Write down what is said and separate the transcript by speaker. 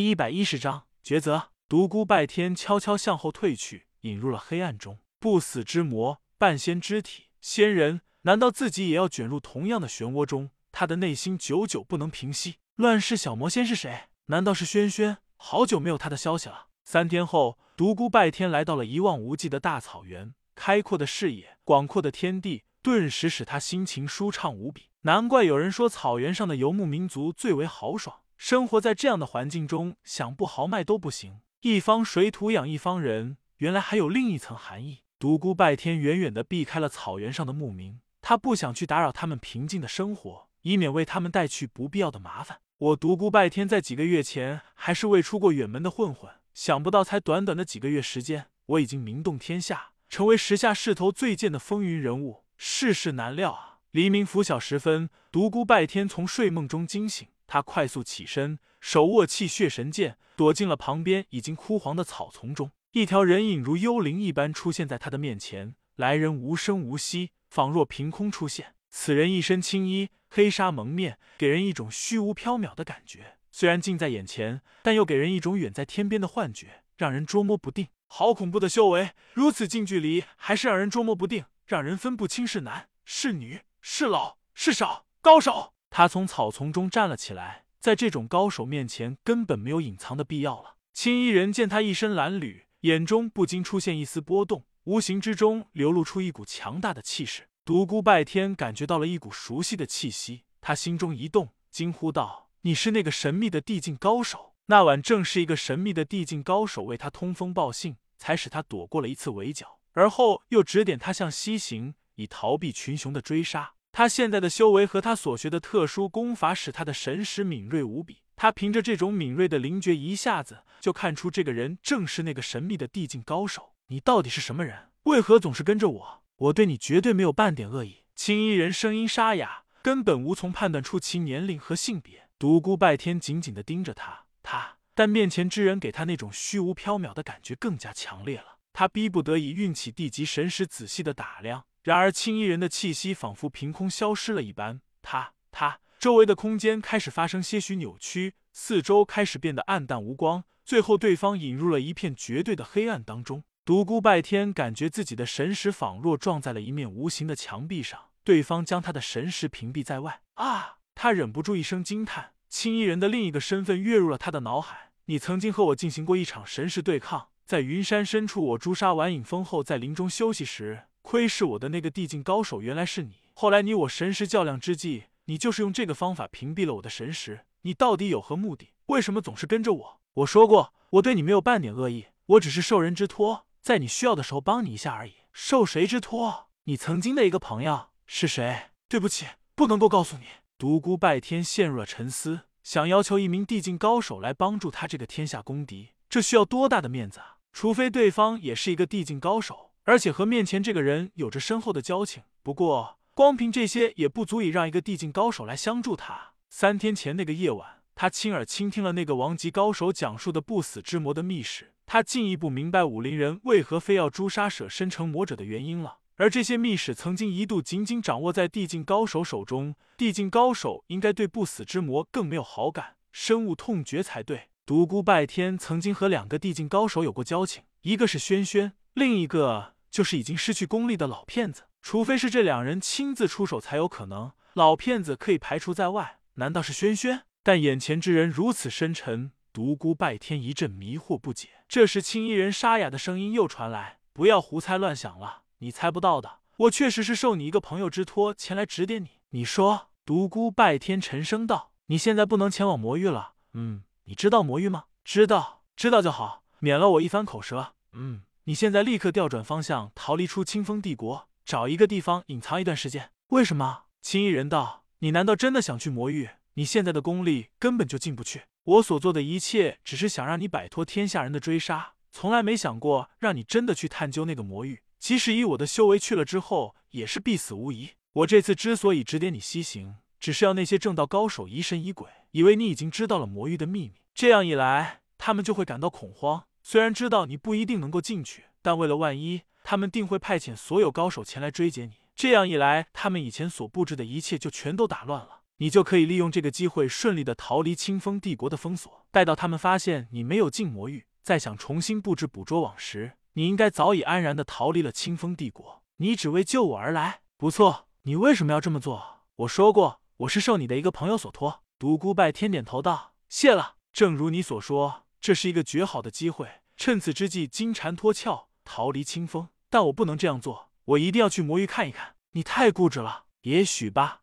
Speaker 1: 第一百一十章抉择。独孤拜天悄悄向后退去，引入了黑暗中。不死之魔，半仙之体，仙人，难道自己也要卷入同样的漩涡中？他的内心久久不能平息。乱世小魔仙是谁？难道是轩轩？好久没有他的消息了。三天后，独孤拜天来到了一望无际的大草原，开阔的视野，广阔的天地，顿时使他心情舒畅无比。难怪有人说，草原上的游牧民族最为豪爽。生活在这样的环境中，想不豪迈都不行。一方水土养一方人，原来还有另一层含义。独孤拜天远远的避开了草原上的牧民，他不想去打扰他们平静的生活，以免为他们带去不必要的麻烦。我独孤拜天在几个月前还是未出过远门的混混，想不到才短短的几个月时间，我已经名动天下，成为时下势头最健的风云人物。世事难料啊！黎明拂晓时分，独孤拜天从睡梦中惊醒。他快速起身，手握气血神剑，躲进了旁边已经枯黄的草丛中。一条人影如幽灵一般出现在他的面前，来人无声无息，仿若凭空出现。此人一身青衣，黑纱蒙面，给人一种虚无缥缈的感觉。虽然近在眼前，但又给人一种远在天边的幻觉，让人捉摸不定。好恐怖的修为！如此近距离，还是让人捉摸不定，让人分不清是男是女，是老是少。高手！他从草丛中站了起来，在这种高手面前，根本没有隐藏的必要了。青衣人见他一身褴褛，眼中不禁出现一丝波动，无形之中流露出一股强大的气势。独孤拜天感觉到了一股熟悉的气息，他心中一动，惊呼道：“你是那个神秘的地境高手？”那晚正是一个神秘的地境高手为他通风报信，才使他躲过了一次围剿，而后又指点他向西行，以逃避群雄的追杀。他现在的修为和他所学的特殊功法，使他的神识敏锐无比。他凭着这种敏锐的灵觉，一下子就看出这个人正是那个神秘的地境高手。你到底是什么人？为何总是跟着我？我对你绝对没有半点恶意。青衣人声音沙哑，根本无从判断出其年龄和性别。独孤拜天紧紧的盯着他，他但面前之人给他那种虚无缥缈的感觉更加强烈了。他逼不得已运起地级神识，仔细的打量。然而，青衣人的气息仿佛凭空消失了一般，他他周围的空间开始发生些许扭曲，四周开始变得暗淡无光，最后对方引入了一片绝对的黑暗当中。独孤拜天感觉自己的神识仿若撞在了一面无形的墙壁上，对方将他的神识屏蔽在外。啊！他忍不住一声惊叹，青衣人的另一个身份跃入了他的脑海。你曾经和我进行过一场神识对抗，在云山深处，我诛杀完影风后，在林中休息时。窥视我的那个地境高手原来是你。后来你我神识较量之际，你就是用这个方法屏蔽了我的神识。你到底有何目的？为什么总是跟着我？我说过，我对你没有半点恶意，我只是受人之托，在你需要的时候帮你一下而已。受谁之托？你曾经的一个朋友是谁？对不起，不能够告诉你。独孤拜天陷入了沉思，想要求一名地境高手来帮助他这个天下公敌，这需要多大的面子啊？除非对方也是一个地境高手。而且和面前这个人有着深厚的交情，不过光凭这些也不足以让一个地境高手来相助他。三天前那个夜晚，他亲耳倾听了那个王级高手讲述的不死之魔的秘史，他进一步明白武林人为何非要诛杀舍身成魔者的原因了。而这些秘史曾经一度紧紧掌握在地境高手手中，地境高手应该对不死之魔更没有好感，深恶痛绝才对。独孤拜天曾经和两个地境高手有过交情，一个是轩轩。另一个就是已经失去功力的老骗子，除非是这两人亲自出手才有可能。老骗子可以排除在外，难道是轩轩？但眼前之人如此深沉，独孤拜天一阵迷惑不解。这时，青衣人沙哑的声音又传来：“不要胡猜乱想了，你猜不到的。我确实是受你一个朋友之托前来指点你。你说？”独孤拜天沉声道：“你现在不能前往魔域了。嗯，你知道魔域吗？知道，知道就好，免了我一番口舌。嗯。”你现在立刻调转方向，逃离出清风帝国，找一个地方隐藏一段时间。为什么？青衣人道：“你难道真的想去魔域？你现在的功力根本就进不去。我所做的一切，只是想让你摆脱天下人的追杀，从来没想过让你真的去探究那个魔域。即使以我的修为去了之后，也是必死无疑。我这次之所以指点你西行，只是要那些正道高手疑神疑鬼，以为你已经知道了魔域的秘密，这样一来，他们就会感到恐慌。”虽然知道你不一定能够进去，但为了万一，他们定会派遣所有高手前来追截你。这样一来，他们以前所布置的一切就全都打乱了。你就可以利用这个机会顺利的逃离清风帝国的封锁。待到他们发现你没有进魔域，再想重新布置捕捉网时，你应该早已安然的逃离了清风帝国。你只为救我而来，不错。你为什么要这么做？我说过，我是受你的一个朋友所托。独孤拜天点头道：“谢了。正如你所说，这是一个绝好的机会，趁此之际金蝉脱壳，逃离清风。但我不能这样做，我一定要去魔域看一看。你太固执了。也许吧。”